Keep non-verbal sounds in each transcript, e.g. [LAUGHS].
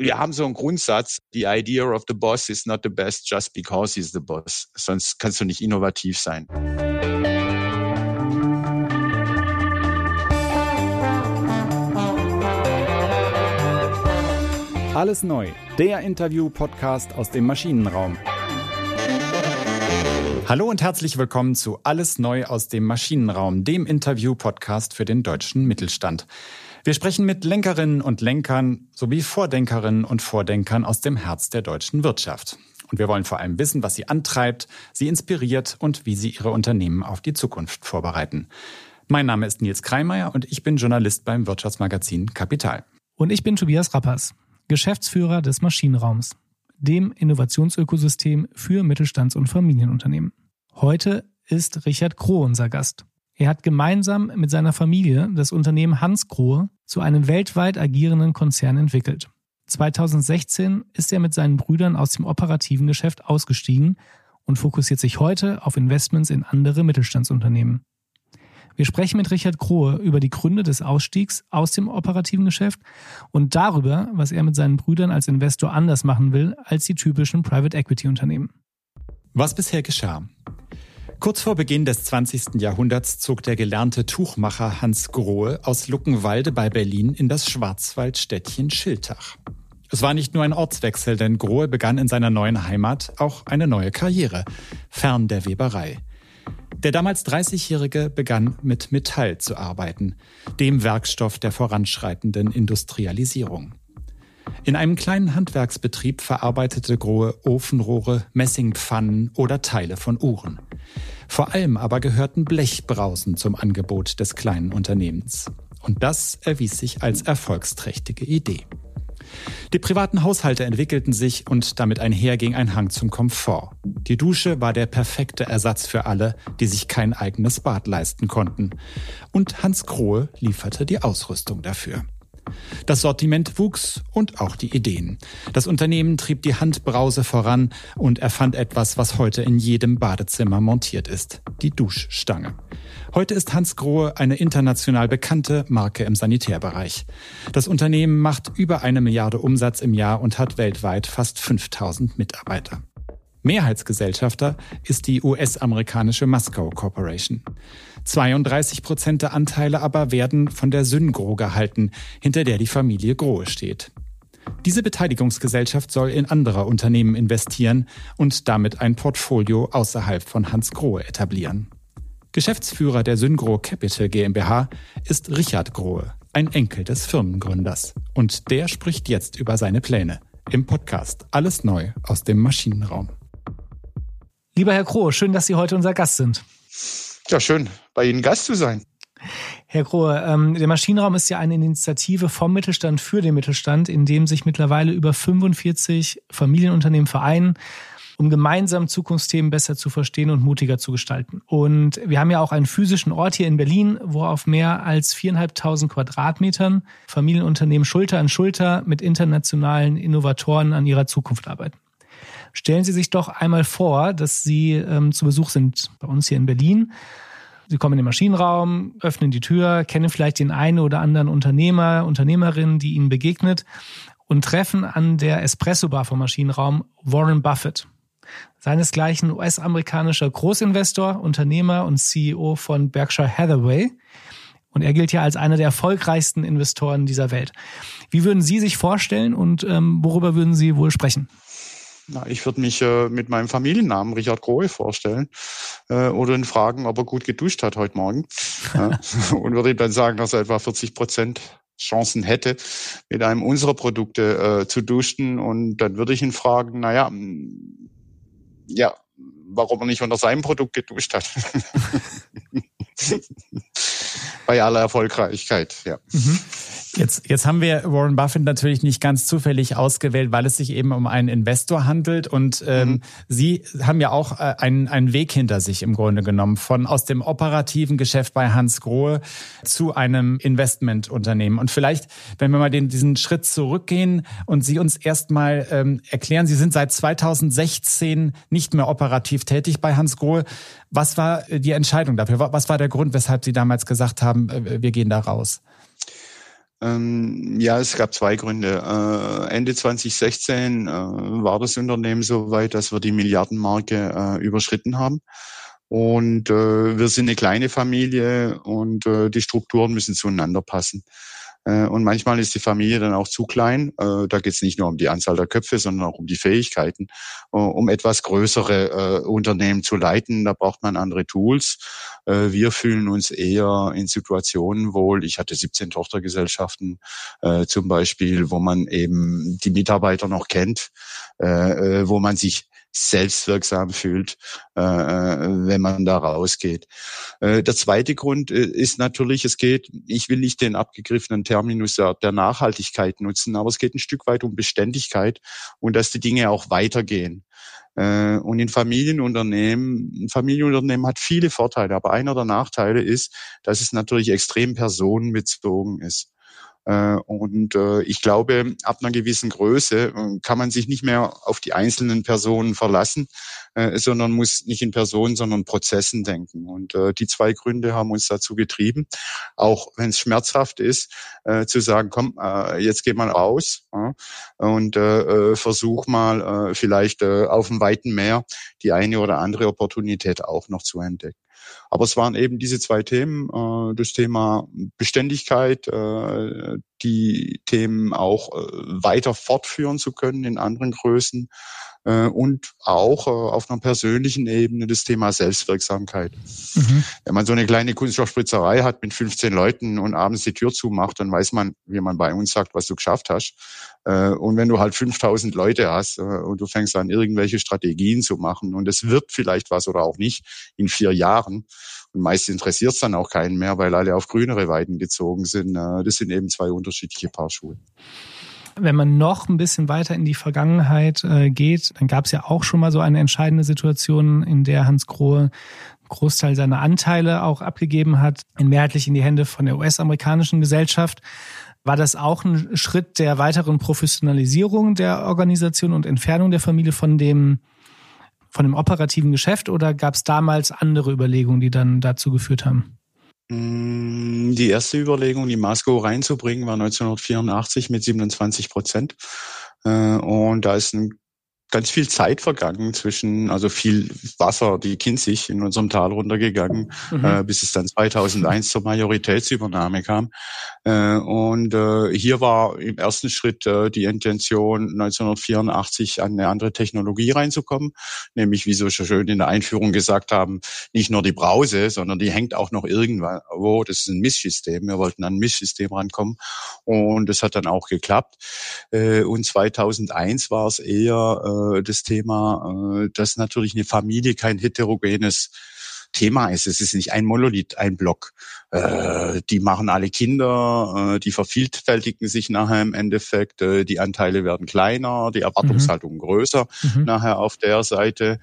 wir haben so einen Grundsatz, the idea of the boss is not the best just because he's the boss. Sonst kannst du nicht innovativ sein. Alles neu, der Interview-Podcast aus dem Maschinenraum. Hallo und herzlich willkommen zu Alles neu aus dem Maschinenraum, dem Interview-Podcast für den deutschen Mittelstand. Wir sprechen mit Lenkerinnen und Lenkern sowie Vordenkerinnen und Vordenkern aus dem Herz der deutschen Wirtschaft. Und wir wollen vor allem wissen, was sie antreibt, sie inspiriert und wie sie ihre Unternehmen auf die Zukunft vorbereiten. Mein Name ist Nils Kreimeier und ich bin Journalist beim Wirtschaftsmagazin Kapital. Und ich bin Tobias Rappers, Geschäftsführer des Maschinenraums, dem Innovationsökosystem für Mittelstands- und Familienunternehmen. Heute ist Richard Kroh unser Gast. Er hat gemeinsam mit seiner Familie das Unternehmen Hans Grohe zu einem weltweit agierenden Konzern entwickelt. 2016 ist er mit seinen Brüdern aus dem operativen Geschäft ausgestiegen und fokussiert sich heute auf Investments in andere Mittelstandsunternehmen. Wir sprechen mit Richard Krohe über die Gründe des Ausstiegs aus dem operativen Geschäft und darüber, was er mit seinen Brüdern als Investor anders machen will als die typischen Private Equity Unternehmen. Was bisher geschah. Kurz vor Beginn des 20. Jahrhunderts zog der gelernte Tuchmacher Hans Grohe aus Luckenwalde bei Berlin in das Schwarzwaldstädtchen Schiltach. Es war nicht nur ein Ortswechsel, denn Grohe begann in seiner neuen Heimat auch eine neue Karriere, fern der Weberei. Der damals 30-Jährige begann mit Metall zu arbeiten, dem Werkstoff der voranschreitenden Industrialisierung. In einem kleinen Handwerksbetrieb verarbeitete Grohe Ofenrohre, Messingpfannen oder Teile von Uhren. Vor allem aber gehörten Blechbrausen zum Angebot des kleinen Unternehmens. Und das erwies sich als erfolgsträchtige Idee. Die privaten Haushalte entwickelten sich und damit einher ging ein Hang zum Komfort. Die Dusche war der perfekte Ersatz für alle, die sich kein eigenes Bad leisten konnten. Und Hans Krohe lieferte die Ausrüstung dafür. Das Sortiment wuchs und auch die Ideen. Das Unternehmen trieb die Handbrause voran und erfand etwas, was heute in jedem Badezimmer montiert ist. Die Duschstange. Heute ist Hans Grohe eine international bekannte Marke im Sanitärbereich. Das Unternehmen macht über eine Milliarde Umsatz im Jahr und hat weltweit fast 5000 Mitarbeiter. Mehrheitsgesellschafter ist die US-amerikanische Musco Corporation. 32 Prozent der Anteile aber werden von der Syngro gehalten, hinter der die Familie Grohe steht. Diese Beteiligungsgesellschaft soll in andere Unternehmen investieren und damit ein Portfolio außerhalb von Hans Grohe etablieren. Geschäftsführer der Syngro Capital GmbH ist Richard Grohe, ein Enkel des Firmengründers. Und der spricht jetzt über seine Pläne. Im Podcast Alles neu aus dem Maschinenraum. Lieber Herr Grohe, schön, dass Sie heute unser Gast sind. Ja, schön, bei Ihnen Gast zu sein. Herr Grohe, ähm, der Maschinenraum ist ja eine Initiative vom Mittelstand für den Mittelstand, in dem sich mittlerweile über 45 Familienunternehmen vereinen, um gemeinsam Zukunftsthemen besser zu verstehen und mutiger zu gestalten. Und wir haben ja auch einen physischen Ort hier in Berlin, wo auf mehr als viereinhalbtausend Quadratmetern Familienunternehmen Schulter an Schulter mit internationalen Innovatoren an ihrer Zukunft arbeiten. Stellen Sie sich doch einmal vor, dass Sie ähm, zu Besuch sind bei uns hier in Berlin. Sie kommen in den Maschinenraum, öffnen die Tür, kennen vielleicht den einen oder anderen Unternehmer, Unternehmerin, die Ihnen begegnet und treffen an der Espresso-Bar vom Maschinenraum Warren Buffett. Seinesgleichen US-amerikanischer Großinvestor, Unternehmer und CEO von Berkshire Hathaway. Und er gilt ja als einer der erfolgreichsten Investoren dieser Welt. Wie würden Sie sich vorstellen und ähm, worüber würden Sie wohl sprechen? Na, ich würde mich äh, mit meinem Familiennamen Richard Grohe vorstellen äh, oder ihn fragen, ob er gut geduscht hat heute Morgen. ja, [LAUGHS] und würde ihm dann sagen, dass er etwa 40 Prozent Chancen hätte, mit einem unserer Produkte äh, zu duschen. Und dann würde ich ihn fragen, naja, ja, warum er nicht unter seinem Produkt geduscht hat. [LAUGHS] [LAUGHS] Bei aller Erfolgreichkeit, ja. Mhm. Jetzt, jetzt haben wir Warren Buffett natürlich nicht ganz zufällig ausgewählt, weil es sich eben um einen Investor handelt. Und ähm, mhm. Sie haben ja auch äh, einen, einen Weg hinter sich im Grunde genommen, von aus dem operativen Geschäft bei Hans Grohe zu einem Investmentunternehmen. Und vielleicht, wenn wir mal den, diesen Schritt zurückgehen und Sie uns erstmal ähm, erklären, Sie sind seit 2016 nicht mehr operativ tätig bei Hans Grohe. Was war die Entscheidung dafür? Was war der Grund, weshalb Sie damals gesagt haben, äh, wir gehen da raus? Ähm, ja, es gab zwei Gründe. Äh, Ende 2016 äh, war das Unternehmen so weit, dass wir die Milliardenmarke äh, überschritten haben. Und wir sind eine kleine Familie und die Strukturen müssen zueinander passen. Äh, und manchmal ist die Familie dann auch zu klein. Äh, da geht es nicht nur um die Anzahl der Köpfe, sondern auch um die Fähigkeiten, äh, um etwas größere Unternehmen zu leiten. Da braucht man andere Tools. Wir fühlen uns eher in Situationen wohl. Ich hatte 17 Tochtergesellschaften zum Beispiel, wo man eben die Mitarbeiter noch kennt, wo man sich selbstwirksam fühlt, äh, äh, wenn man da rausgeht. Äh, der zweite Grund äh, ist natürlich, es geht, ich will nicht den abgegriffenen Terminus der, der Nachhaltigkeit nutzen, aber es geht ein Stück weit um Beständigkeit und dass die Dinge auch weitergehen. Äh, und in Familienunternehmen, ein Familienunternehmen hat viele Vorteile, aber einer der Nachteile ist, dass es natürlich extrem personenbezogen ist. Äh, und äh, ich glaube, ab einer gewissen Größe äh, kann man sich nicht mehr auf die einzelnen Personen verlassen, sondern muss nicht in Personen, sondern Prozessen denken. Und die zwei Gründe haben uns dazu getrieben, auch wenn es schmerzhaft ist, zu sagen, komm, jetzt geh mal raus und versuch mal vielleicht auf dem weiten Meer die eine oder andere Opportunität auch noch zu entdecken. Aber es waren eben diese zwei Themen, äh, das Thema Beständigkeit, äh, die Themen auch äh, weiter fortführen zu können in anderen Größen äh, und auch äh, auf einer persönlichen Ebene das Thema Selbstwirksamkeit. Mhm. Wenn man so eine kleine Kunststoffspritzerei hat mit 15 Leuten und abends die Tür zumacht, dann weiß man, wie man bei uns sagt, was du geschafft hast. Und wenn du halt 5000 Leute hast und du fängst an, irgendwelche Strategien zu machen und es wird vielleicht was oder auch nicht in vier Jahren, und meist interessiert es dann auch keinen mehr, weil alle auf grünere Weiden gezogen sind. Äh, das sind eben zwei unterschiedliche Paar Schuhe. Wenn man noch ein bisschen weiter in die Vergangenheit äh, geht, dann gab es ja auch schon mal so eine entscheidende Situation, in der Hans Grohe Großteil seiner Anteile auch abgegeben hat, in mehrheitlich in die Hände von der US-amerikanischen Gesellschaft. War das auch ein Schritt der weiteren Professionalisierung der Organisation und Entfernung der Familie von dem, von dem operativen Geschäft oder gab es damals andere Überlegungen, die dann dazu geführt haben? Mm, die erste Überlegung, die Masco reinzubringen, war 1984 mit 27 Prozent. Äh, und da ist ein ganz viel Zeit vergangen zwischen, also viel Wasser, die Kinzig in unserem Tal runtergegangen, mhm. äh, bis es dann 2001 zur Majoritätsübernahme kam. Äh, und äh, hier war im ersten Schritt äh, die Intention, 1984 an eine andere Technologie reinzukommen, nämlich wie so schön in der Einführung gesagt haben, nicht nur die Brause, sondern die hängt auch noch irgendwo. Das ist ein Misssystem. Wir wollten an ein Misssystem rankommen und das hat dann auch geklappt. Äh, und 2001 war es eher äh, das Thema, äh, dass natürlich eine Familie kein heterogenes Thema ist. Es ist nicht ein Monolith, ein Block. Äh, die machen alle Kinder, äh, die vervielfältigen sich nachher im Endeffekt, äh, die Anteile werden kleiner, die Erwartungshaltung mhm. größer mhm. nachher auf der Seite.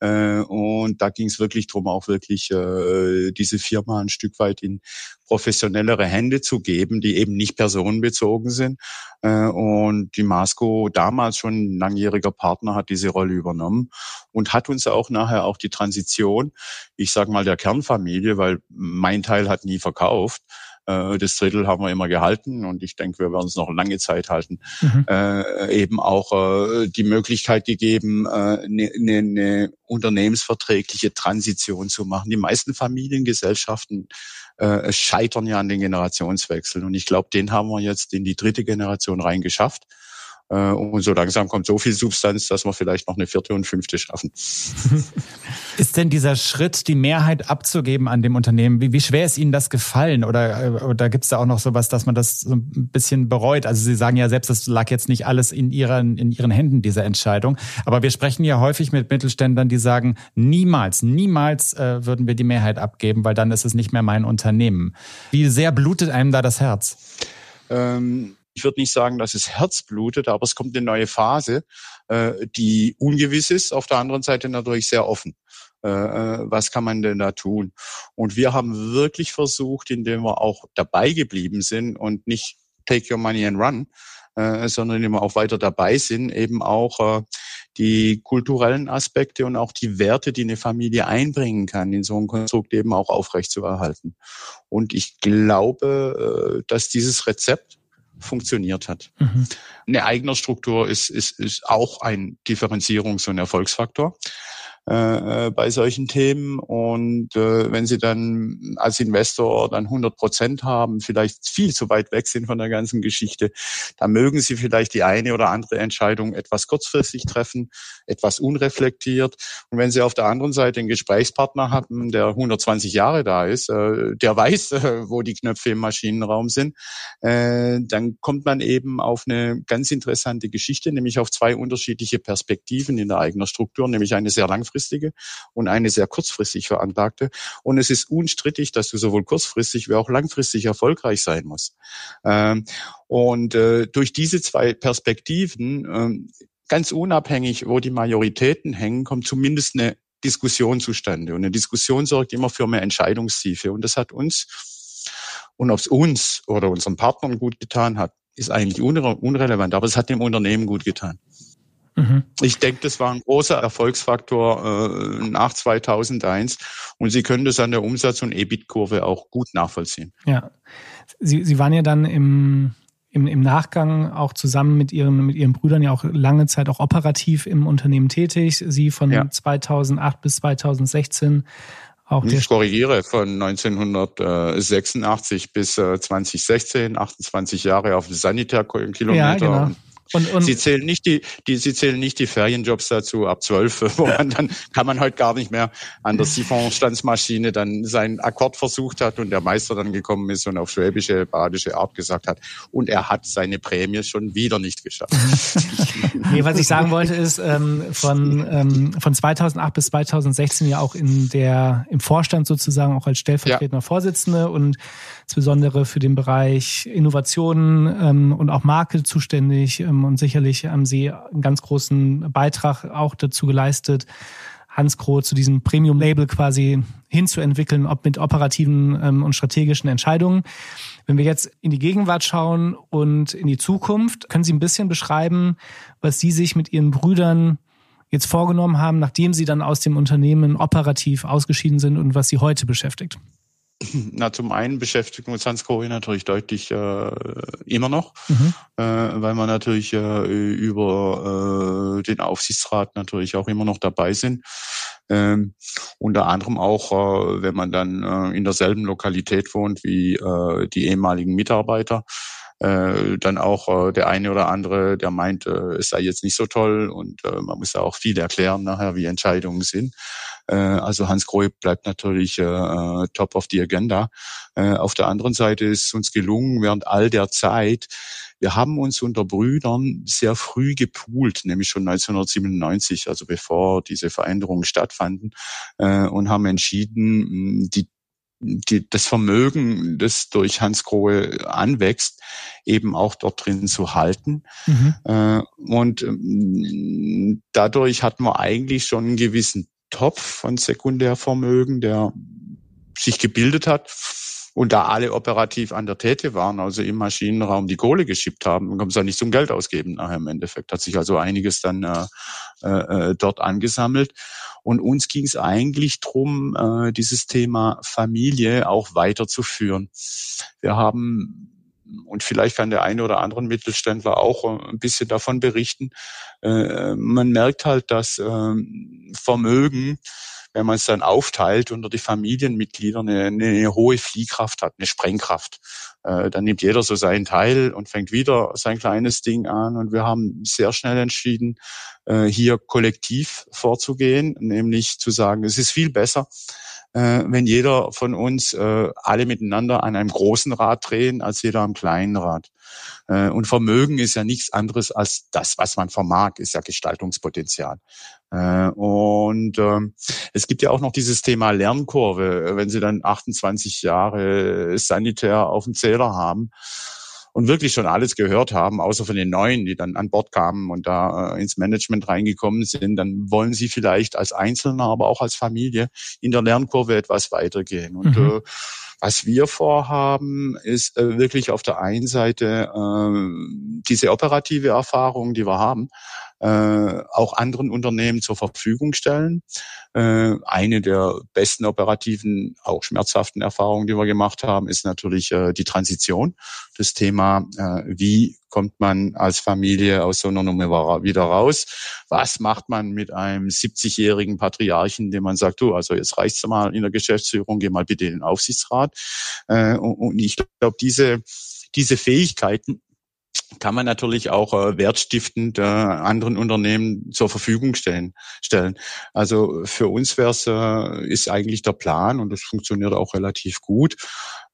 Äh, und da ging es wirklich drum, auch wirklich äh, diese Firma ein Stück weit in professionellere Hände zu geben, die eben nicht personenbezogen sind. Äh, und die Masco damals schon langjähriger Partner hat diese Rolle übernommen und hat uns auch nachher auch die Transition, ich sage mal der Kernfamilie, weil mein Teil hat nie verkauft, äh, das Drittel haben wir immer gehalten und ich denke, wir werden es noch lange Zeit halten. Mhm. Äh, eben auch äh, die Möglichkeit gegeben, eine äh, ne, ne, ne unternehmensverträgliche Transition zu machen. Die meisten Familiengesellschaften äh, scheitern ja an den Generationswechseln und ich glaube, den haben wir jetzt in die dritte Generation reingeschafft. Äh, und so langsam kommt so viel Substanz, dass wir vielleicht noch eine vierte und fünfte schaffen. [LAUGHS] Ist denn dieser Schritt, die Mehrheit abzugeben an dem Unternehmen, wie, wie schwer ist Ihnen das gefallen? Oder, äh, oder gibt es da auch noch sowas, dass man das so ein bisschen bereut? Also Sie sagen ja selbst, das lag jetzt nicht alles in Ihren, in Ihren Händen, diese Entscheidung. Aber wir sprechen ja häufig mit Mittelständlern, die sagen, niemals, niemals äh, würden wir die Mehrheit abgeben, weil dann ist es nicht mehr mein Unternehmen. Wie sehr blutet einem da das Herz? Ähm ich würde nicht sagen, dass es Herz blutet, aber es kommt eine neue Phase, äh, die ungewiss ist, auf der anderen Seite natürlich sehr offen. Äh, äh, was kann man denn da tun? Und wir haben wirklich versucht, indem wir auch dabei geblieben sind und nicht take your money and run, äh, sondern indem wir auch weiter dabei sind, eben auch äh, die kulturellen Aspekte und auch die Werte, die eine Familie einbringen kann, in so ein Konstrukt eben auch aufrechtzuerhalten. Und ich glaube, äh, dass dieses Rezept funktioniert hat. Mhm. Eine eigene Struktur ist, ist, ist auch ein Differenzierungs- und Erfolgsfaktor. Äh, bei solchen Themen. Und äh, wenn Sie dann als Investor dann 100 Prozent haben, vielleicht viel zu weit weg sind von der ganzen Geschichte, dann mögen Sie vielleicht die eine oder andere Entscheidung etwas kurzfristig treffen, etwas unreflektiert. Und wenn Sie auf der anderen Seite einen Gesprächspartner haben, der 120 Jahre da ist, äh, der weiß, äh, wo die Knöpfe im Maschinenraum sind, äh, dann kommt man eben auf eine ganz interessante Geschichte, nämlich auf zwei unterschiedliche Perspektiven in der eigenen Struktur, nämlich eine sehr langfristige langfristige und eine sehr kurzfristig veranlagte. Und es ist unstrittig, dass du sowohl kurzfristig wie auch langfristig erfolgreich sein musst. Ähm, und äh, durch diese zwei Perspektiven, ähm, ganz unabhängig, wo die Majoritäten hängen, kommt zumindest eine Diskussion zustande. Und eine Diskussion sorgt immer für mehr Entscheidungstiefe. Und das hat uns und ob es uns oder unseren Partnern gut getan hat, ist eigentlich unre unrelevant, aber es hat dem Unternehmen gut getan. Mhm. Ich denke, das war ein großer Erfolgsfaktor äh, nach 2001 und Sie können das an der Umsatz- und EBIT-Kurve auch gut nachvollziehen. Ja, Sie, Sie waren ja dann im, im, im Nachgang auch zusammen mit Ihren, mit Ihren Brüdern ja auch lange Zeit auch operativ im Unternehmen tätig. Sie von ja. 2008 bis 2016 auch ich korrigiere, von 1986 bis 2016, äh, 28 Jahre auf Sanitärkilometer. Ja, genau. Und, und sie zählen nicht die, die, sie zählen nicht die Ferienjobs dazu ab zwölf, [LAUGHS] wo man dann kann man heute gar nicht mehr an der Siphonstandsmaschine dann seinen Akkord versucht hat und der Meister dann gekommen ist und auf schwäbische, badische Art gesagt hat und er hat seine Prämie schon wieder nicht geschafft. [LAUGHS] nee, was ich sagen wollte ist, ähm, von, ähm, von 2008 bis 2016 ja auch in der, im Vorstand sozusagen auch als stellvertretender ja. Vorsitzende und insbesondere für den Bereich Innovationen ähm, und auch Marke zuständig. Ähm, und sicherlich haben Sie einen ganz großen Beitrag auch dazu geleistet, Hans Kroh zu diesem Premium-Label quasi hinzuentwickeln, ob mit operativen ähm, und strategischen Entscheidungen. Wenn wir jetzt in die Gegenwart schauen und in die Zukunft, können Sie ein bisschen beschreiben, was Sie sich mit Ihren Brüdern jetzt vorgenommen haben, nachdem Sie dann aus dem Unternehmen operativ ausgeschieden sind und was Sie heute beschäftigt? [CLEARS THROAT] Na, zum einen beschäftigt uns Hans Kohe natürlich deutlich äh, immer noch, mhm. äh, weil wir natürlich äh, über äh, den Aufsichtsrat natürlich auch immer noch dabei sind. Ähm, unter anderem auch, äh, wenn man dann äh, in derselben Lokalität wohnt wie äh, die ehemaligen Mitarbeiter äh, dann auch äh, der eine oder andere, der meint, äh, es sei jetzt nicht so toll und äh, man muss ja auch viel erklären nachher, wie Entscheidungen sind. Äh, also Hans Grohe bleibt natürlich äh, äh, top of the agenda. Äh, auf der anderen Seite ist uns gelungen, während all der Zeit, wir haben uns unter Brüdern sehr früh gepoolt, nämlich schon 1997, also bevor diese Veränderungen stattfanden, äh, und haben entschieden, die die, das Vermögen, das durch Hans Grohe anwächst, eben auch dort drin zu halten. Mhm. Äh, und ähm, dadurch hat man eigentlich schon einen gewissen Topf von Sekundärvermögen, der sich gebildet hat. Und da alle operativ an der Täte waren, also im Maschinenraum die Kohle geschippt haben, dann kommen sie ja nicht zum Geld ausgeben nachher im Endeffekt. Hat sich also einiges dann äh, äh, dort angesammelt. Und uns ging es eigentlich drum, äh, dieses Thema Familie auch weiterzuführen. Wir haben und vielleicht kann der eine oder andere Mittelständler auch äh, ein bisschen davon berichten. Äh, man merkt halt, dass ähm, Vermögen wenn man es dann aufteilt unter die Familienmitglieder, eine, eine hohe Fliehkraft hat, eine Sprengkraft. Äh, dann nimmt jeder so seinen Teil und fängt wieder sein kleines Ding an. Und wir haben sehr schnell entschieden, äh, hier kollektiv vorzugehen, nämlich zu sagen, es ist viel besser, äh, wenn jeder von uns äh, alle miteinander an einem großen Rad drehen, als jeder am kleinen Rad. Äh, und Vermögen ist ja nichts anderes als das, was man vermag, ist ja Gestaltungspotenzial. Äh, und ähm, es gibt ja auch noch dieses Thema Lernkurve, wenn Sie dann 28 Jahre Sanitär auf dem Zähler haben und wirklich schon alles gehört haben, außer von den Neuen, die dann an Bord kamen und da äh, ins Management reingekommen sind, dann wollen sie vielleicht als Einzelner, aber auch als Familie in der Lernkurve etwas weitergehen. Und mhm. äh, was wir vorhaben, ist äh, wirklich auf der einen Seite äh, diese operative Erfahrung, die wir haben, äh, auch anderen Unternehmen zur Verfügung stellen. Äh, eine der besten operativen, auch schmerzhaften Erfahrungen, die wir gemacht haben, ist natürlich äh, die Transition. Das Thema, äh, wie kommt man als Familie aus so einer Nummer wieder raus? Was macht man mit einem 70-jährigen Patriarchen, dem man sagt, du, also jetzt reicht's mal in der Geschäftsführung, geh mal bitte in den Aufsichtsrat. Äh, und ich glaube, diese, diese Fähigkeiten, kann man natürlich auch äh, wertstiftend äh, anderen Unternehmen zur Verfügung stellen. stellen. Also für uns wär's, äh, ist eigentlich der Plan und das funktioniert auch relativ gut,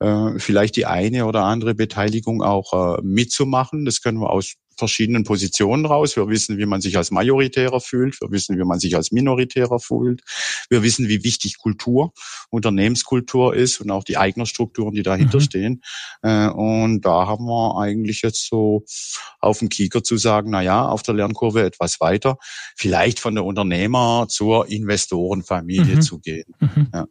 äh, vielleicht die eine oder andere Beteiligung auch äh, mitzumachen. Das können wir aus verschiedenen Positionen raus. Wir wissen, wie man sich als Majoritärer fühlt. Wir wissen, wie man sich als Minoritärer fühlt. Wir wissen, wie wichtig Kultur, Unternehmenskultur ist und auch die Eignerstrukturen, die dahinter mhm. stehen. Äh, und da haben wir eigentlich jetzt so auf dem Kieker zu sagen, na ja, auf der Lernkurve etwas weiter, vielleicht von der Unternehmer zur Investorenfamilie mhm. zu gehen. Mhm. Ja.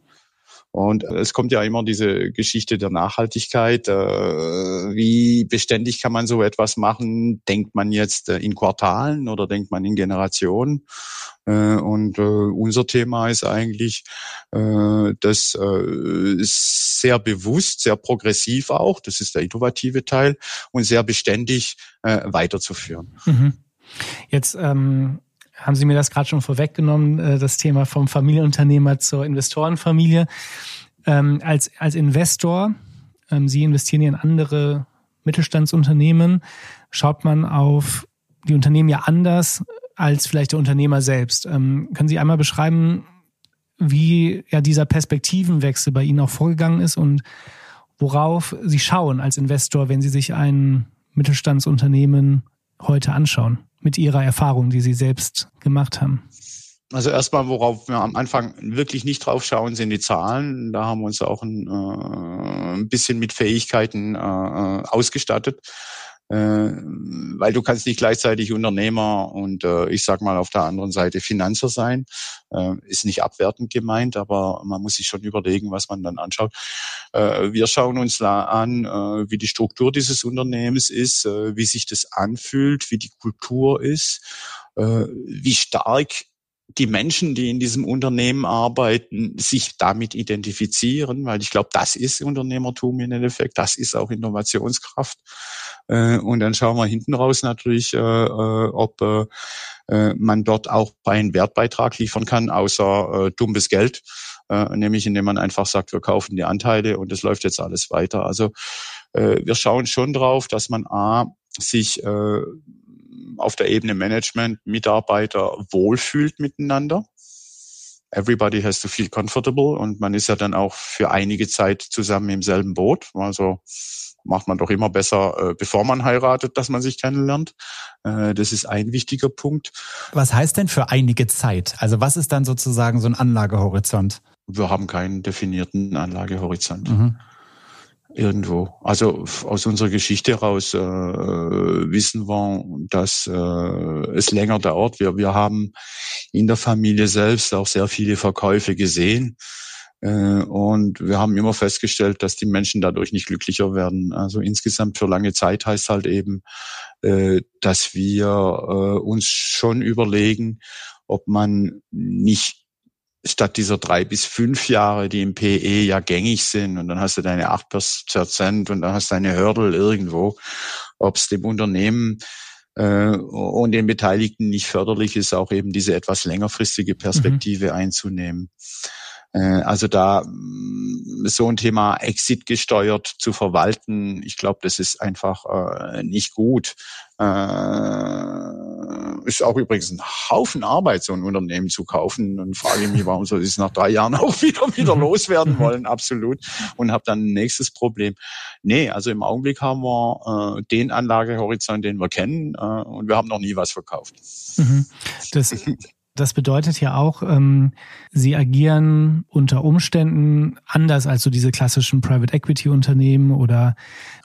Und es kommt ja immer diese Geschichte der Nachhaltigkeit. Äh, wie beständig kann man so etwas machen? Denkt man jetzt äh, in Quartalen oder denkt man in Generationen? Äh, und unser Thema ist eigentlich, das sehr bewusst, sehr progressiv auch, das ist der innovative Teil, und sehr beständig weiterzuführen. Mhm. Jetzt ähm haben Sie mir das gerade schon vorweggenommen, äh, das Thema vom Familienunternehmer zur Investorenfamilie. Ähm, als, als Investor, ähm, Sie investieren ja in andere Mittelstandsunternehmen, schaut man auf die Unternehmen ja anders als vielleicht der Unternehmer selbst. Ähm, können Sie einmal beschreiben, wie ja dieser Perspektivenwechsel bei Ihnen auch vorgegangen ist und worauf Sie schauen als Investor, wenn Sie sich ein Mittelstandsunternehmen heute anschauen? Mit Ihrer Erfahrung, die Sie selbst gemacht haben? Also erstmal, worauf wir am Anfang wirklich nicht drauf schauen, sind die Zahlen. Da haben wir uns auch ein, äh, ein bisschen mit Fähigkeiten äh, äh ausgestattet weil du kannst nicht gleichzeitig Unternehmer und äh, ich sag mal auf der anderen Seite Finanzer sein. Äh, ist nicht abwertend gemeint, aber man muss sich schon überlegen, was man dann anschaut. Äh, wir schauen uns da an, äh, wie die Struktur dieses Unternehmens ist, äh, wie sich das anfühlt, wie die Kultur ist, äh, wie stark die Menschen, die in diesem Unternehmen arbeiten, sich damit identifizieren, weil ich glaube, das ist Unternehmertum im Endeffekt, das ist auch Innovationskraft. Äh, und dann schauen wir hinten raus natürlich, äh, äh, ob man dort auch einen Wertbeitrag liefern kann, außer dummes Geld, nämlich indem man einfach sagt, wir kaufen die Anteile und es läuft jetzt alles weiter. Also wir schauen schon drauf, dass man A, sich auf der Ebene Management, Mitarbeiter wohlfühlt miteinander. Everybody has to feel comfortable und man ist ja dann auch für einige Zeit zusammen im selben Boot. Also macht man doch immer besser, äh, bevor man heiratet, dass man sich kennenlernt. Äh, das ist ein wichtiger Punkt. Was heißt denn für einige Zeit? Also was ist dann sozusagen so ein Anlagehorizont? Wir haben keinen definierten Anlagehorizont. Mhm. Irgendwo. Also aus unserer Geschichte heraus äh, wissen wir, dass äh, es länger dauert. Wir, wir haben in der Familie selbst auch sehr viele Verkäufe gesehen. Äh, und wir haben immer festgestellt, dass die Menschen dadurch nicht glücklicher werden. Also insgesamt für lange Zeit heißt halt eben, äh, dass wir äh, uns schon überlegen, ob man nicht statt dieser drei bis fünf Jahre, die im PE ja gängig sind, und dann hast du deine acht Prozent und dann hast du eine Hürde irgendwo, ob es dem Unternehmen und den Beteiligten nicht förderlich ist, auch eben diese etwas längerfristige Perspektive mhm. einzunehmen. Äh, also da mm, so ein Thema Exit gesteuert zu verwalten, ich glaube, das ist einfach äh, nicht gut. Äh, ist auch übrigens ein Haufen Arbeit, so ein Unternehmen zu kaufen. Und frage mich, warum soll ich es nach drei Jahren [LAUGHS] auch wieder wieder mhm. loswerden mhm. wollen, absolut. Und habe dann ein nächstes Problem. Nee, also im Augenblick haben wir äh, den Anlagehorizont, den wir kennen, äh, und wir haben noch nie was verkauft. Mhm. Das Das bedeutet ja auch, ähm, sie agieren unter Umständen anders als so diese klassischen Private Equity Unternehmen oder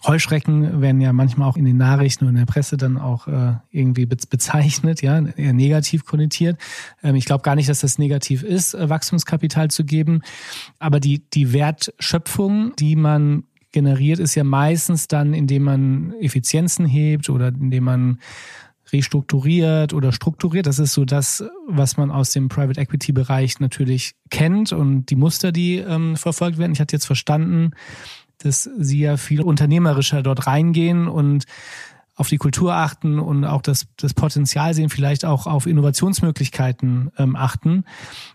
Heuschrecken werden ja manchmal auch in den Nachrichten und in der Presse dann auch äh, irgendwie bezeichnet, ja, eher negativ konnotiert. Ähm, ich glaube gar nicht, dass das negativ ist, äh, Wachstumskapital zu geben, aber die, die Wertschöpfung, die man generiert, ist ja meistens dann, indem man Effizienzen hebt oder indem man restrukturiert oder strukturiert. Das ist so das, was man aus dem Private Equity Bereich natürlich kennt und die Muster, die ähm, verfolgt werden. Ich hatte jetzt verstanden, dass Sie ja viel unternehmerischer dort reingehen und auf die Kultur achten und auch das, das Potenzial sehen, vielleicht auch auf Innovationsmöglichkeiten ähm, achten.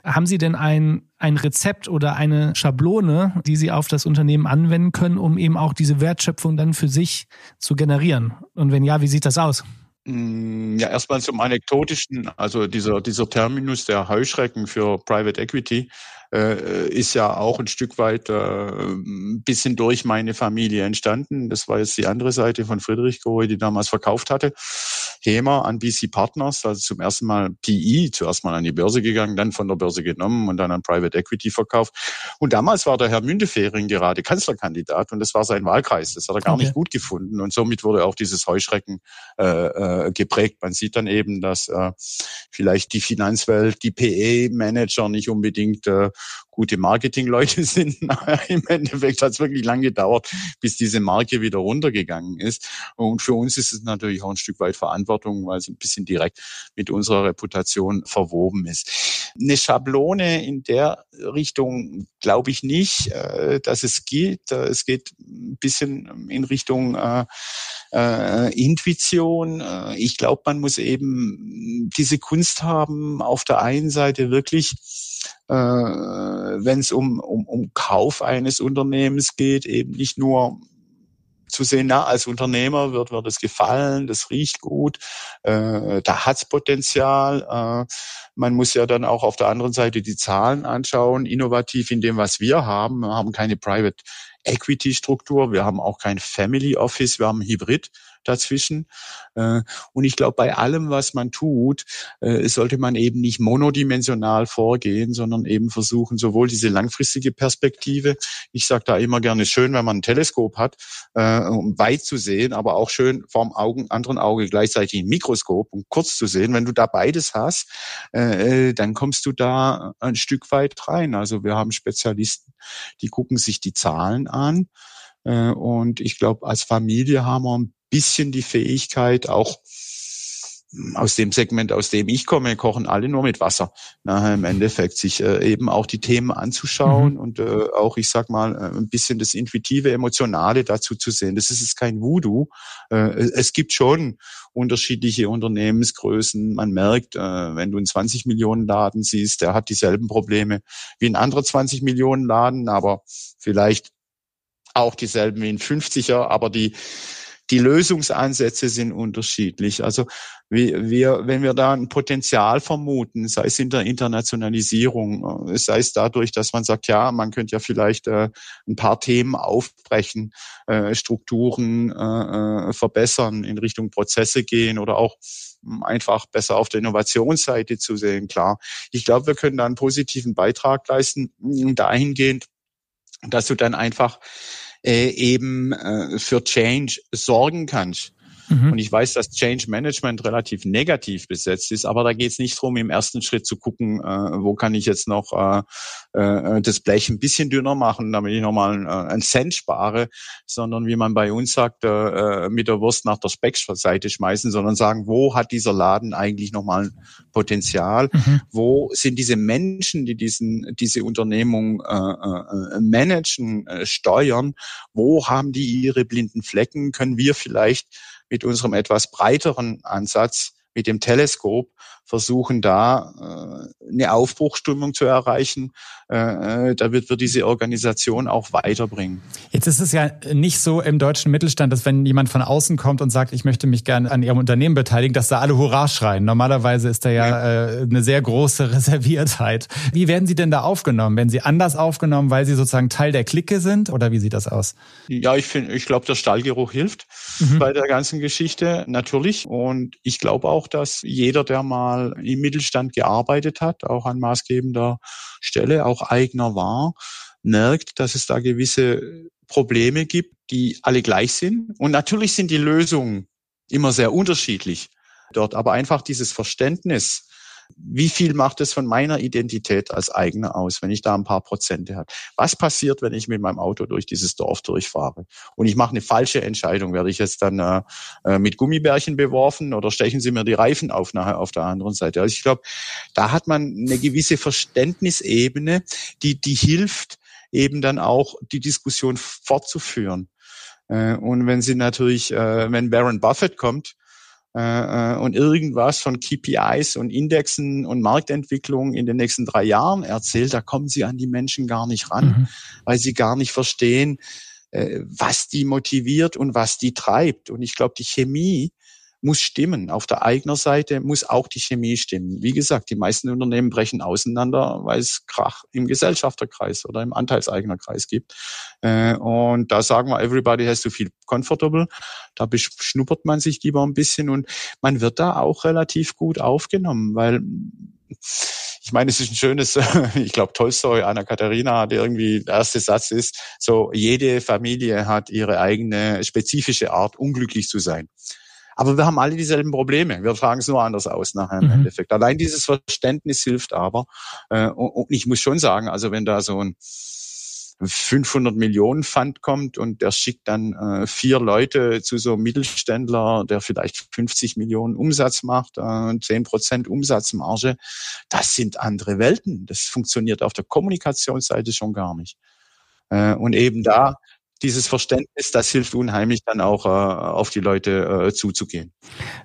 Haben Sie denn ein, ein Rezept oder eine Schablone, die Sie auf das Unternehmen anwenden können, um eben auch diese Wertschöpfung dann für sich zu generieren? Und wenn ja, wie sieht das aus? Mm, ja, erstmal zum Anekdotischen, also dieser, dieser Terminus der Heuschrecken für Private Equity äh, ist ja auch ein Stück weit äh, ein bisschen durch meine Familie entstanden. Das war jetzt die andere Seite von Friedrich Grohe, die damals verkauft hatte. HEMA an BC Partners, also zum ersten Mal PE, zuerst mal an die Börse gegangen, dann von der Börse genommen und dann an Private Equity verkauft. Und damals war der Herr Mündefering gerade Kanzlerkandidat und das war sein Wahlkreis. Das hat er gar okay. nicht gut gefunden und somit wurde auch dieses Heuschrecken äh, äh, geprägt. Man sieht dann eben, dass äh, vielleicht die Finanzwelt, die PE-Manager nicht unbedingt äh, gute Marketingleute [LAUGHS] sind. Im Endeffekt hat es wirklich lange gedauert, bis diese Marke wieder runtergegangen ist. Und für uns ist es natürlich auch ein Stück weit Verantwortung, weil es ein bisschen direkt mit unserer Reputation verwoben ist. Eine Schablone in der Richtung glaube ich nicht, äh, dass es geht. Es geht ein bisschen in Richtung äh, äh, Intuition. Ich glaube, man muss eben diese Kunst haben, auf der einen Seite wirklich äh, wenn es um, um, um Kauf eines Unternehmens geht, eben nicht nur zu sehen, na, als Unternehmer wird mir das gefallen, das riecht gut, äh, da hat's Potenzial. Äh, man muss ja dann auch auf der anderen Seite die Zahlen anschauen, innovativ in dem, was wir haben. Wir haben keine Private Equity Struktur, wir haben auch kein Family Office, wir haben Hybrid dazwischen. Äh, und ich glaube, bei allem, was man tut, äh, sollte man eben nicht monodimensional vorgehen, sondern eben versuchen, sowohl diese langfristige Perspektive, ich sage da immer gerne schön, wenn man ein Teleskop hat, äh, um weit zu sehen, aber auch schön vorm Augen, anderen Auge gleichzeitig ein Mikroskop, um kurz zu sehen. Wenn du da beides hast, dann kommst du da ein Stück weit rein. Also wir haben Spezialisten, die gucken sich die Zahlen an. Und ich glaube, als Familie haben wir ein bisschen die Fähigkeit, auch aus dem Segment, aus dem ich komme, kochen alle nur mit Wasser. Nachher im Endeffekt sich äh, eben auch die Themen anzuschauen mhm. und äh, auch, ich sag mal, äh, ein bisschen das intuitive, emotionale dazu zu sehen. Das ist jetzt kein Voodoo. Äh, es gibt schon unterschiedliche Unternehmensgrößen. Man merkt, äh, wenn du einen 20 Millionen Laden siehst, der hat dieselben Probleme wie ein anderer 20 Millionen Laden, aber vielleicht auch dieselben wie ein 50er, aber die die Lösungsansätze sind unterschiedlich. Also wir, wenn wir da ein Potenzial vermuten, sei es in der Internationalisierung, äh, sei es dadurch, dass man sagt, ja, man könnte ja vielleicht äh, ein paar Themen aufbrechen, äh, Strukturen äh, äh verbessern, in Richtung Prozesse gehen oder auch hm, einfach besser auf der Innovationsseite zu sehen. Klar, ich glaube, wir können da einen positiven Beitrag leisten, dahingehend, dass du dann einfach äh, eben äh, für Change sorgen kannst. Mhm. Und ich weiß, dass Change Management relativ negativ besetzt ist, aber da geht es nicht darum, im ersten Schritt zu gucken, äh, wo kann ich jetzt noch äh, äh, das Blech ein bisschen dünner machen, damit ich nochmal äh, einen Cent spare, sondern wie man bei uns sagt, äh, äh mit der Wurst nach der Speckseite schmeißen, sondern sagen, wo hat dieser Laden eigentlich nochmal ein Potenzial? Mhm. Wo sind diese Menschen, die diesen, diese Unternehmung äh, äh, managen, äh, steuern? Wo haben die ihre blinden Flecken? Können wir vielleicht mit unserem etwas breiteren Ansatz, mit dem Teleskop, versuchen da äh, eine Aufbruchstimmung zu erreichen. Äh, äh, da wird, wird diese Organisation auch weiterbringen. Jetzt ist es ja nicht so im deutschen Mittelstand, dass wenn jemand von außen kommt und sagt, ich möchte mich gerne an Ihrem Unternehmen beteiligen, dass da alle Hurra schreien. Normalerweise ist da ja, ja. Äh, eine sehr große [LAUGHS] Reserviertheit. Wie werden Sie denn da aufgenommen? Werden Sie anders aufgenommen, weil Sie sozusagen Teil der Clique sind? Oder wie sieht das aus? Ja, ich finde, ich glaube, der Stallgeruch hilft mhm. bei der ganzen Geschichte natürlich. Und ich glaube auch, dass jeder, der mal mal im Mittelstand gearbeitet hat, auch an maßgebender Stelle, auch eigener war, merkt, dass es da gewisse Probleme gibt, die alle gleich sind. Und natürlich sind die Lösungen immer sehr unterschiedlich dort, aber einfach dieses Verständnis, wie viel macht es von meiner Identität als Eigner aus, wenn ich da ein paar Prozente habe? Was passiert, wenn ich mit meinem Auto durch dieses Dorf durchfahre und ich mache eine falsche Entscheidung? Werde ich jetzt dann äh, äh mit Gummibärchen beworfen oder stechen sie mir die Reifen auf nachher auf der anderen Seite? Also ich glaube, da hat man eine gewisse Verständnisebene, die, die hilft, eben dann auch die Diskussion fortzuführen. Äh, und wenn sie natürlich, äh, wenn Warren Buffett kommt äh, und irgendwas von KPIs und Indexen und Marktentwicklung in den nächsten drei Jahren erzählt, da kommen sie an die Menschen gar nicht ran, mhm. weil sie gar nicht verstehen, was die motiviert und was die treibt. Und ich glaube, die Chemie muss stimmen. Auf der eigenen Seite muss auch die Chemie stimmen. Wie gesagt, die meisten Unternehmen brechen auseinander, weil es Krach im Gesellschafterkreis oder im Anteilseignerkreis gibt. Äh, und da sagen wir, everybody has to feel comfortable. Da beschnuppert man sich lieber ein bisschen und man wird da auch relativ gut aufgenommen, weil ich meine, es ist ein schönes, [LAUGHS] ich glaube, Tolstoi, Anna Katharina hat irgendwie, der erste Satz ist, so, jede Familie hat ihre eigene spezifische Art, unglücklich zu sein. Aber wir haben alle dieselben Probleme. Wir tragen es nur anders aus nachher im mhm. Endeffekt. Allein dieses Verständnis hilft aber. Äh, und ich muss schon sagen, also wenn da so ein 500 Millionen Fund kommt und der schickt dann äh, vier Leute zu so einem Mittelständler, der vielleicht 50 Millionen Umsatz macht, äh, 10 Prozent Umsatzmarge, das sind andere Welten. Das funktioniert auf der Kommunikationsseite schon gar nicht. Äh, und eben da dieses Verständnis, das hilft unheimlich dann auch äh, auf die Leute äh, zuzugehen.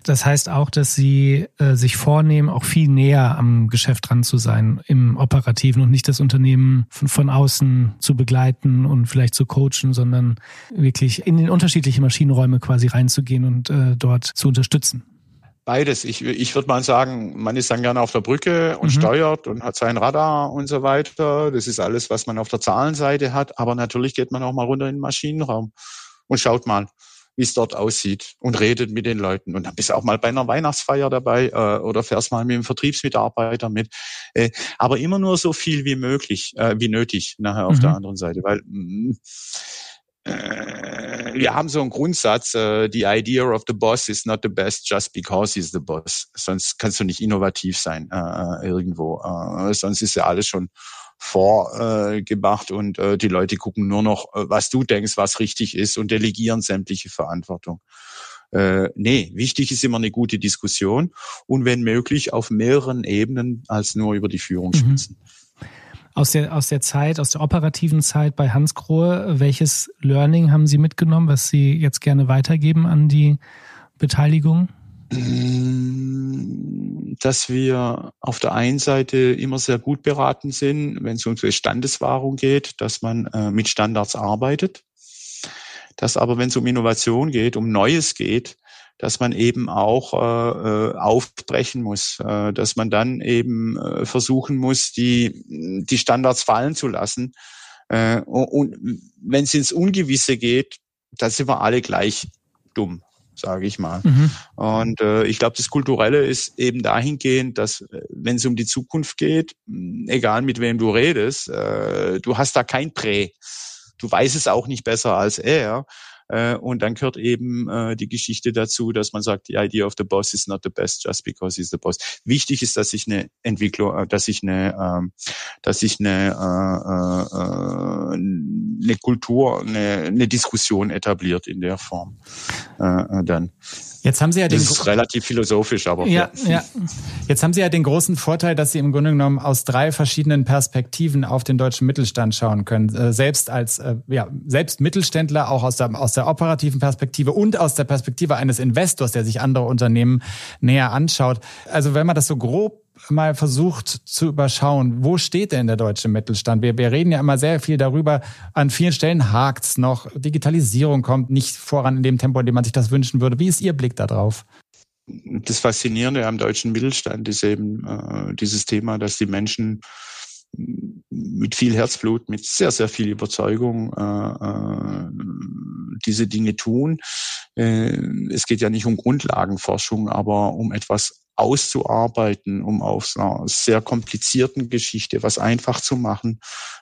Das heißt auch, dass Sie äh, sich vornehmen, auch viel näher am Geschäft dran zu sein im Operativen und nicht das Unternehmen von, von außen zu begleiten und vielleicht zu coachen, sondern wirklich in den unterschiedlichen Maschinenräume quasi reinzugehen und äh, dort zu unterstützen. Beides. Ich, ich würde mal sagen, man ist dann gerne auf der Brücke und mhm. steuert und hat sein Radar und so weiter. Das ist alles, was man auf der Zahlenseite hat. Aber natürlich geht man auch mal runter in den Maschinenraum und schaut mal, wie es dort aussieht und redet mit den Leuten. Und dann bist du auch mal bei einer Weihnachtsfeier dabei äh, oder fährst mal mit dem Vertriebsmitarbeiter mit. Äh, aber immer nur so viel wie möglich, äh, wie nötig nachher auf mhm. der anderen Seite. Weil mh, mm, äh, wir haben so einen Grundsatz, äh, the idea of the boss is not the best just because he's the boss. Sonst kannst du nicht innovativ sein äh, irgendwo. Äh, sonst ist ja alles schon vorgemacht äh, und äh, die Leute gucken nur noch, äh, was du denkst, was richtig ist und delegieren sämtliche Verantwortung. Äh, nee, wichtig ist immer eine gute Diskussion und wenn möglich auf mehreren Ebenen als nur über die Führungsspitzen. Mhm aus der, aus der Zeit, aus der operativen Zeit bei Hans Grohe, welches Learning haben Sie mitgenommen, was Sie jetzt gerne weitergeben an die Beteiligung? Dass wir auf der einen Seite immer sehr gut beraten sind, wenn es um Standeswahrung geht, dass man äh, mit Standards arbeitet. Dass aber, wenn es um Innovation geht, um Neues geht, dass man eben auch äh, äh, aufbrechen muss, äh, dass man dann eben äh, versuchen muss, die, die Standards fallen zu lassen. Äh, und wenn es ins Ungewisse geht, da sind wir alle gleich dumm, sage ich mal. Mhm. Und äh, ich glaube, das Kulturelle ist eben dahingehend, dass äh, wenn es um die Zukunft geht, egal mit wem du redest, äh, du hast da kein Prä. Du weißt es auch nicht besser als er. Äh, und dann gehört eben äh, die Geschichte dazu, dass man sagt, the idea of the boss is not the best just because he's the boss. Wichtig ist, dass ich eine Entwicklung, äh, dass ich eine, ähm, dass ich eine, äh, äh, eine Kultur, eine, eine Diskussion etabliert in der Form äh, dann. Jetzt haben Sie ja den das ist relativ philosophisch, aber ja, ja. Jetzt haben Sie ja den großen Vorteil, dass Sie im Grunde genommen aus drei verschiedenen Perspektiven auf den deutschen Mittelstand schauen können. Äh, selbst als äh, ja selbst Mittelständler, auch aus der aus der operativen Perspektive und aus der Perspektive eines Investors, der sich andere Unternehmen näher anschaut. Also wenn man das so grob mal versucht zu überschauen, wo steht denn der deutsche Mittelstand? Wir, wir reden ja immer sehr viel darüber, an vielen Stellen hakt's noch, Digitalisierung kommt nicht voran in dem Tempo, in dem man sich das wünschen würde. Wie ist Ihr Blick darauf? Das Faszinierende am deutschen Mittelstand ist eben äh, dieses Thema, dass die Menschen mit viel Herzblut, mit sehr, sehr viel Überzeugung äh, äh, diese Dinge tun. Äh, es geht ja nicht um Grundlagenforschung, aber um etwas auszuarbeiten, um aus einer sehr komplizierten Geschichte was einfach zu machen.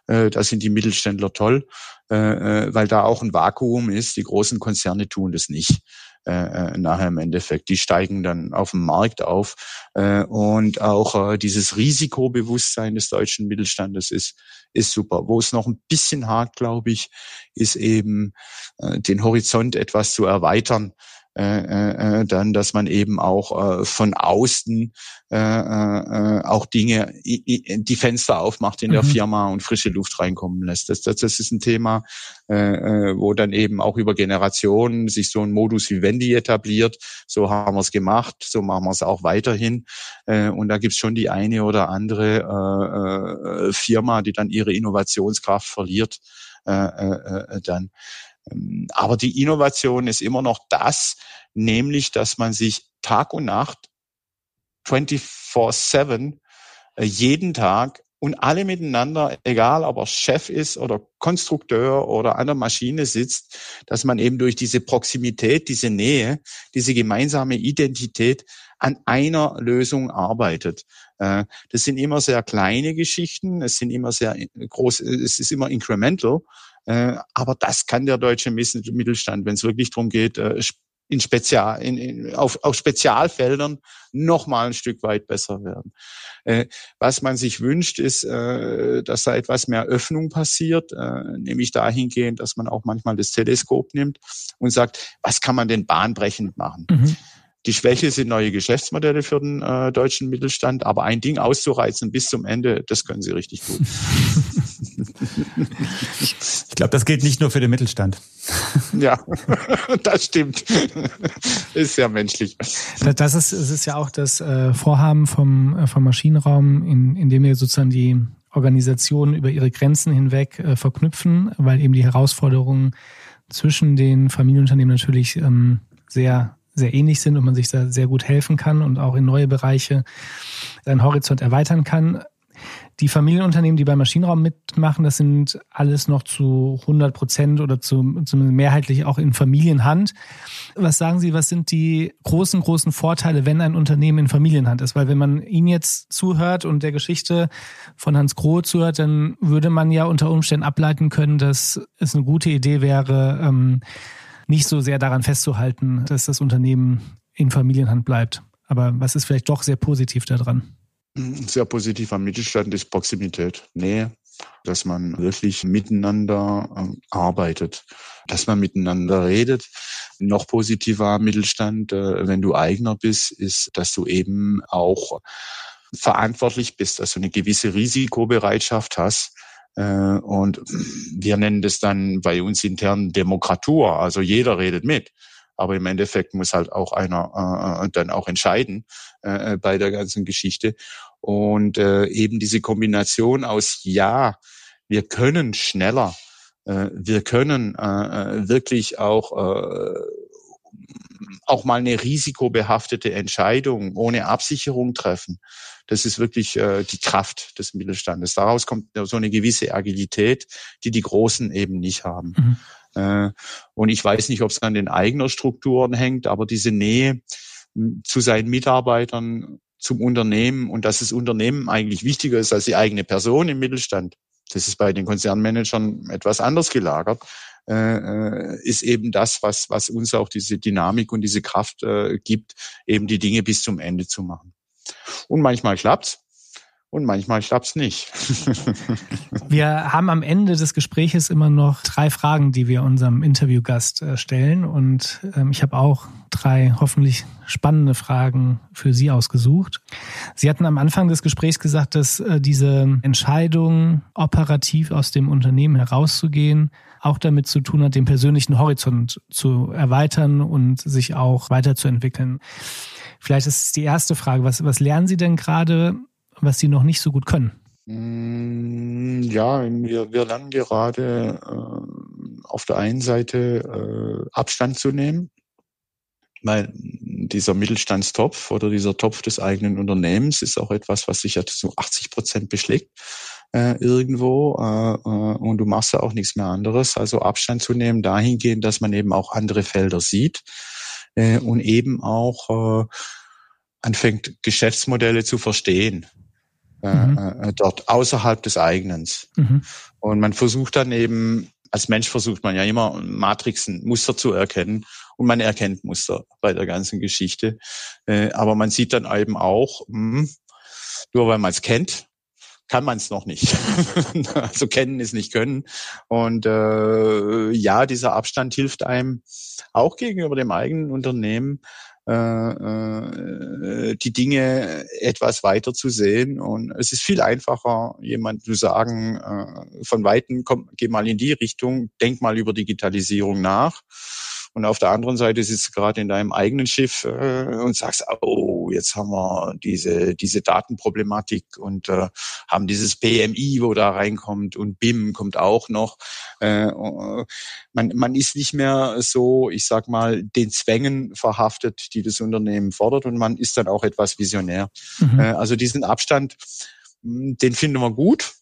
Äh, da sind die Mittelständler toll, äh, äh, weil da auch ein Vakuum ist. Die großen Konzerne tun das nicht. äh, nachher im Endeffekt. Die steigen dann auf dem Markt auf. Äh, und auch äh, dieses Risikobewusstsein des deutschen Mittelstandes ist, ist super. Wo es noch ein bisschen hakt, glaube ich, ist eben äh, den Horizont etwas zu erweitern äh, äh, äh, dann, dass man eben auch äh, von außen äh, äh, auch Dinge, die Fenster aufmacht in mhm. der Firma und frische Luft reinkommen lässt. Das, das, das ist ein Thema, äh, äh, wo dann eben auch über Generationen sich so ein Modus Vivendi etabliert. So haben wir es gemacht, so machen wir es auch weiterhin. Äh, und da gibt's schon die eine oder andere äh, äh, Firma, die dann ihre Innovationskraft verliert. Äh, äh, dann. Ähm, aber die Innovation ist immer noch das, nämlich, dass man sich Tag und Nacht 24-7 äh, jeden Tag und alle miteinander, egal ob er Chef ist oder Konstrukteur oder an der Maschine sitzt, dass man eben durch diese Proximität, diese Nähe, diese gemeinsame Identität an einer Lösung arbeitet. Äh, das sind immer sehr kleine Geschichten, es sind immer sehr groß, es ist immer incremental, äh, aber das kann der deutsche Mittelstand, wenn es wirklich darum geht, in Spezial, in, in, auf, auf Spezialfeldern noch mal ein Stück weit besser werden. Äh, was man sich wünscht, ist, äh, dass da etwas mehr Öffnung passiert, äh, nämlich dahingehend, dass man auch manchmal das Teleskop nimmt und sagt, was kann man denn bahnbrechend machen? Mhm. Die Schwäche sind neue Geschäftsmodelle für den äh, deutschen Mittelstand, aber ein Ding auszureizen bis zum Ende, das können sie richtig gut. [LAUGHS] ich glaube, das gilt nicht nur für den Mittelstand. [LAUGHS] ja, [LAUGHS] das stimmt. ist ja menschlich. Das ist, es ist ja auch das äh, Vorhaben vom, äh, vom Maschinenraum, in, in dem wir sozusagen die Organisationen über ihre Grenzen hinweg äh, verknüpfen, weil eben die Herausforderungen zwischen den Familienunternehmen natürlich ähm, sehr sehr ähnlich sind und man sich da sehr gut helfen kann und auch in neue Bereiche seinen Horizont erweitern kann. Die Familienunternehmen, die beim Maschinenraum mitmachen, das sind alles noch zu 100 Prozent oder zu, zumindest mehrheitlich auch in Familienhand. Was sagen Sie, was sind die großen, großen Vorteile, wenn ein Unternehmen in Familienhand ist? Weil wenn man Ihnen jetzt zuhört und der Geschichte von Hans Grohe zuhört, dann würde man ja unter Umständen ableiten können, dass es eine gute Idee wäre, ähm, nicht so sehr daran festzuhalten, dass das Unternehmen in Familienhand bleibt. Aber was ist vielleicht doch sehr positiv daran? Sehr positiv am Mittelstand ist Proximität, Nähe, dass man wirklich miteinander ähm, arbeitet, dass man miteinander redet. Noch positiver Mittelstand, äh, wenn du Eigner bist, ist, dass du eben auch verantwortlich bist, dass du eine gewisse Risikobereitschaft hast äh, und wir nennen das dann bei uns intern Demokratur. Also jeder redet mit. Aber im Endeffekt muss halt auch einer äh, dann auch entscheiden äh, bei der ganzen Geschichte. Und äh, eben diese Kombination aus Ja, wir können schneller, äh, wir können äh, äh wirklich auch äh, auch mal eine risikobehaftete Entscheidung ohne Absicherung treffen. Das ist wirklich äh, die Kraft des Mittelstandes. Daraus kommt so eine gewisse Agilität, die die Großen eben nicht haben. Mhm. Äh, und ich weiß nicht, ob es an den eigenen Strukturen hängt, aber diese Nähe hm, zu seinen Mitarbeitern, zum Unternehmen und dass das Unternehmen eigentlich wichtiger ist als die eigene Person im Mittelstand. Das ist bei den Konzernmanagern etwas anders gelagert. Äh, äh, ist eben das, was, was uns auch diese Dynamik und diese Kraft äh, gibt, eben die Dinge bis zum Ende zu machen. Und manchmal klappt's und manchmal klappt's nicht. [LAUGHS] wir haben am Ende des Gespräches immer noch drei Fragen, die wir unserem Interviewgast äh, stellen. Und ähm, ich habe auch drei hoffentlich spannende Fragen für Sie ausgesucht. Sie hatten am Anfang des Gesprächs gesagt, dass äh, diese Entscheidung, operativ aus dem Unternehmen herauszugehen, auch damit zu tun hat, den persönlichen Horizont zu erweitern und sich auch weiterzuentwickeln. Vielleicht ist es die erste Frage. Was, was lernen Sie denn gerade, was Sie noch nicht so gut können? Mm, ja, wir, wir lernen gerade äh, auf der einen Seite äh, Abstand zu nehmen, weil dieser Mittelstandstopf oder dieser Topf des eigenen Unternehmens ist auch etwas, was sich ja zu 80 Prozent beschlägt äh, irgendwo äh, äh, und du machst ja auch nichts mehr anderes. Also Abstand zu nehmen dahingehend, dass man eben auch andere Felder sieht äh, und eben auch äh, anfängt, Geschäftsmodelle zu verstehen. Äh, mhm. Äh, dort außerhalb des eigenen. Mhm. Und man versucht dann eben als Mensch versucht man ja immer Matrixen, Muster zu erkennen und man erkennt Muster bei der ganzen Geschichte. Äh, aber man sieht dann eben auch, mh, hm, nur weil man es kennt, kann man es noch nicht. [LAUGHS] also kennen ist nicht können. Und äh, ja, dieser Abstand hilft einem auch gegenüber dem eigenen Unternehmen, äh, äh, die Dinge etwas weiter zu sehen. Und es ist viel einfacher, jemand zu sagen, äh, von Weitem, komm, geh mal in die Richtung, denk mal über Digitalisierung nach und auf der anderen Seite sitzt du gerade in deinem eigenen Schiff äh, und sagst, oh, jetzt haben wir diese, diese Datenproblematik und äh, haben dieses PMI, wo da reinkommt und BIM kommt auch noch. Äh, man, man ist nicht mehr so, ich sag mal, den Zwängen verhaftet, die das Unternehmen fordert und man ist dann auch etwas visionär. Mhm. Äh, also diesen Abstand, hm, den finden wir gut,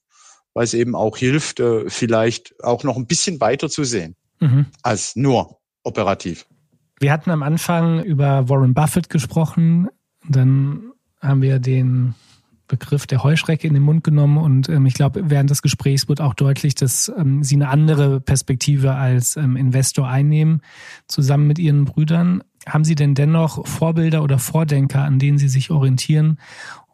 weil es eben auch hilft, äh, vielleicht auch noch ein bisschen weiter zu sehen mhm. als nur operativ. Wir hatten am Anfang über Warren Buffett gesprochen, dann haben wir den Begriff der Heuschrecke in den Mund genommen und ähm, ich glaube, während des Gesprächs wird auch deutlich, dass ähm, Sie eine andere Perspektive als ähm, Investor einnehmen, zusammen mit Ihren Brüdern. Haben Sie denn dennoch Vorbilder oder Vordenker, an denen Sie sich orientieren,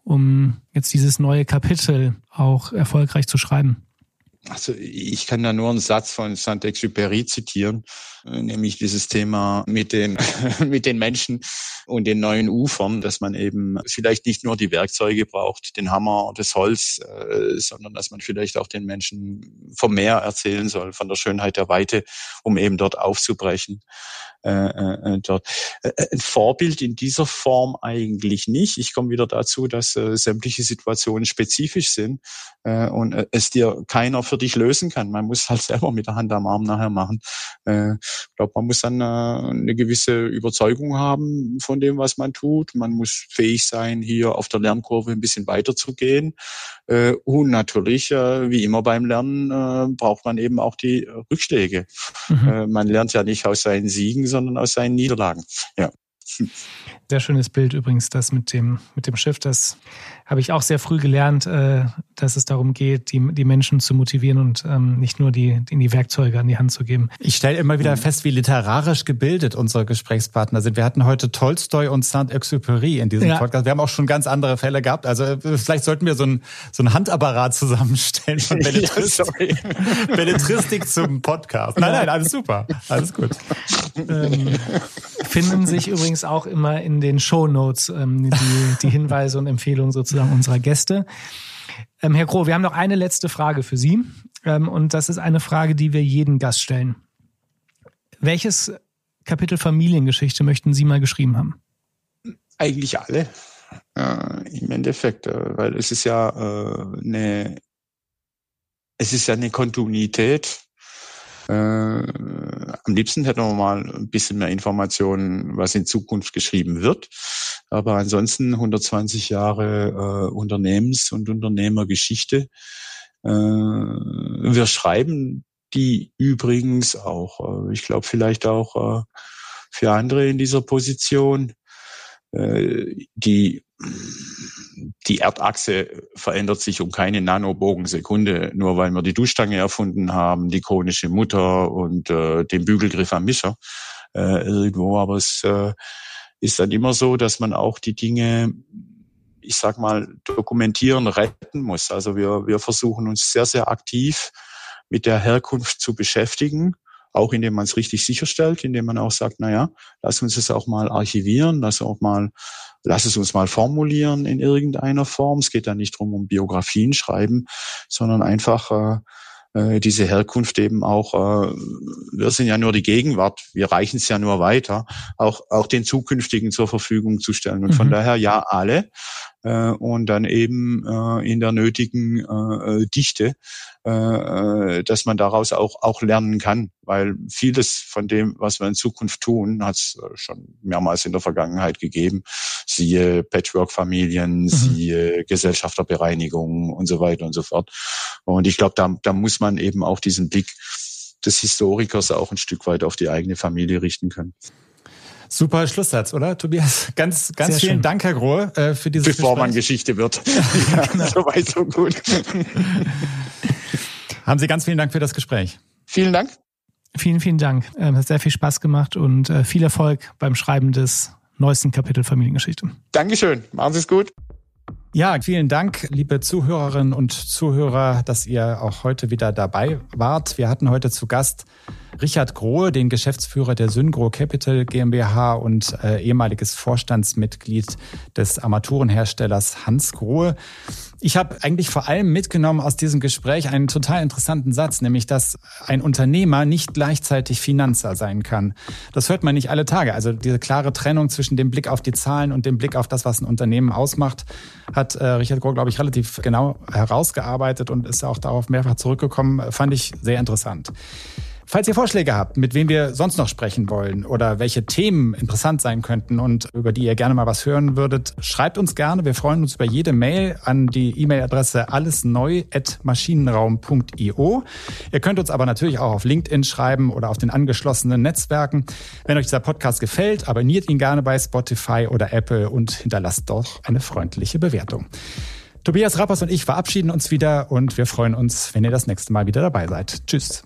um jetzt dieses neue Kapitel auch erfolgreich zu schreiben? Also ich kann da nur einen Satz von Saint-Exupéry zitieren, nämlich dieses Thema mit den, [LAUGHS] mit den Menschen und den neuen Ufern, dass man eben vielleicht nicht nur die Werkzeuge braucht, den Hammer, das Holz, äh, sondern dass man vielleicht auch den Menschen vom Meer erzählen soll, von der Schönheit der Weite, um eben dort aufzubrechen. Äh, äh, ein Vorbild in dieser Form eigentlich nicht. Ich komme wieder dazu, dass sämtliche Situationen spezifisch sind und es dir keiner für dich lösen kann. Man muss halt [LAUGHS] selber mit der Hand am Arm nachher machen. Äh, ich glaube, man muss dann äh, eine gewisse Überzeugung haben von dem, was man tut. Man muss fähig sein, hier auf der Lernkurve ein bisschen weiterzugehen. Äh, und natürlich, äh, wie immer beim Lernen, äh, braucht man eben auch die Rückschläge. Mhm. Äh, man lernt ja nicht aus seinen Siegen, sondern aus seinen Niederlagen. Ja. Sehr schönes Bild übrigens, das mit dem, mit dem Schiff. Das habe ich auch sehr früh gelernt, äh, dass es darum geht, die, die Menschen zu motivieren und ähm, nicht nur die, die Werkzeuge an die Hand zu geben. Ich stelle immer wieder fest, wie literarisch gebildet unsere Gesprächspartner sind. Wir hatten heute Tolstoi und Saint-Exupéry in diesem ja. Podcast. Wir haben auch schon ganz andere Fälle gehabt. Also äh, vielleicht sollten wir so ein, so ein Handapparat zusammenstellen von [LAUGHS] Belletristik, ja, Belletristik zum Podcast. Nein, nein, alles super. Alles gut. Ähm, finden [LAUGHS] sich übrigens auch immer in den Show Notes ähm, die, die Hinweise und Empfehlungen sozusagen unserer Gäste. Ähm, Herr Kroh, wir haben noch eine letzte Frage für Sie. Ähm, und das ist eine Frage, die wir jeden Gast stellen. Welches Kapitel Familiengeschichte möchten Sie mal geschrieben haben? Eigentlich alle. Äh, Im Endeffekt, äh, weil es ist ja äh, eine, es ist ja eine Kontinuität äh, am liebsten hätten wir mal ein bisschen mehr Informationen, was in Zukunft geschrieben wird. Aber ansonsten 120 Jahre äh, Unternehmens- und Unternehmergeschichte. Äh, wir schreiben die übrigens auch, äh, ich glaube vielleicht auch äh, für andere in dieser Position, die die Erdachse verändert sich um keine Nanobogensekunde, nur weil wir die Duschstange erfunden haben, die chronische Mutter und äh, den Bügelgriff am Mischer äh, irgendwo. Aber es äh, ist dann immer so, dass man auch die Dinge, ich sag mal, dokumentieren, retten muss. Also wir, wir versuchen uns sehr, sehr aktiv mit der Herkunft zu beschäftigen auch indem man es richtig sicherstellt, indem man auch sagt, na ja, lass uns es auch mal archivieren, lass auch mal lass es uns mal formulieren in irgendeiner Form. Es geht da nicht drum um Biografien schreiben, sondern einfach äh, äh, diese Herkunft eben auch, äh, wir sind ja nur die Gegenwart, wir reichen es ja nur weiter, auch, auch den zukünftigen zur Verfügung zu stellen. Und von mhm. daher ja alle äh, und dann eben äh, in der nötigen äh, äh Dichte, äh, äh, dass man daraus auch, auch lernen kann, weil vieles von dem, was wir in Zukunft tun, hat es schon mehrmals in der Vergangenheit gegeben. Siehe Patchwork-Familien, mhm. siehe Gesellschafterbereinigung und so weiter und so fort. Und ich glaube, da, da muss man eben auch diesen Blick des Historikers auch ein Stück weit auf die eigene Familie richten können. Super Schlusssatz, oder, Tobias? Ganz, ganz Sehr vielen schön. Dank, Herr Grohe, äh, für dieses Bevor Gespräch. man Geschichte wird. [LAUGHS] ja, genau. so weit, so gut. [LAUGHS] Haben Sie ganz vielen Dank für das Gespräch. Vielen Dank. Vielen, vielen Dank. Ähm, hat sehr viel Spaß gemacht und äh, viel Erfolg beim Schreiben des neuesten Kapitel Familiengeschichte. Dankeschön. Machen Sie es gut. Ja, vielen Dank, liebe Zuhörerinnen und Zuhörer, dass ihr auch heute wieder dabei wart. Wir hatten heute zu Gast Richard Grohe, den Geschäftsführer der Syngro Capital GmbH und äh, ehemaliges Vorstandsmitglied des Armaturenherstellers Hans Grohe. Ich habe eigentlich vor allem mitgenommen aus diesem Gespräch einen total interessanten Satz, nämlich dass ein Unternehmer nicht gleichzeitig Finanzer sein kann. Das hört man nicht alle Tage. Also diese klare Trennung zwischen dem Blick auf die Zahlen und dem Blick auf das, was ein Unternehmen ausmacht, hat äh, Richard Grohe, glaube ich, relativ genau herausgearbeitet und ist auch darauf mehrfach zurückgekommen. Fand ich sehr interessant. Falls ihr Vorschläge habt, mit wem wir sonst noch sprechen wollen oder welche Themen interessant sein könnten und über die ihr gerne mal was hören würdet, schreibt uns gerne. Wir freuen uns über jede Mail an die E-Mail-Adresse allesneu@maschinenraum.io. Ihr könnt uns aber natürlich auch auf LinkedIn schreiben oder auf den angeschlossenen Netzwerken. Wenn euch dieser Podcast gefällt, abonniert ihn gerne bei Spotify oder Apple und hinterlasst doch eine freundliche Bewertung. Tobias Rappers und ich verabschieden uns wieder und wir freuen uns, wenn ihr das nächste Mal wieder dabei seid. Tschüss.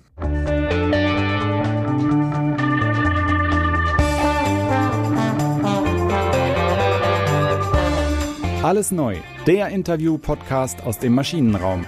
Alles neu, der Interview-Podcast aus dem Maschinenraum.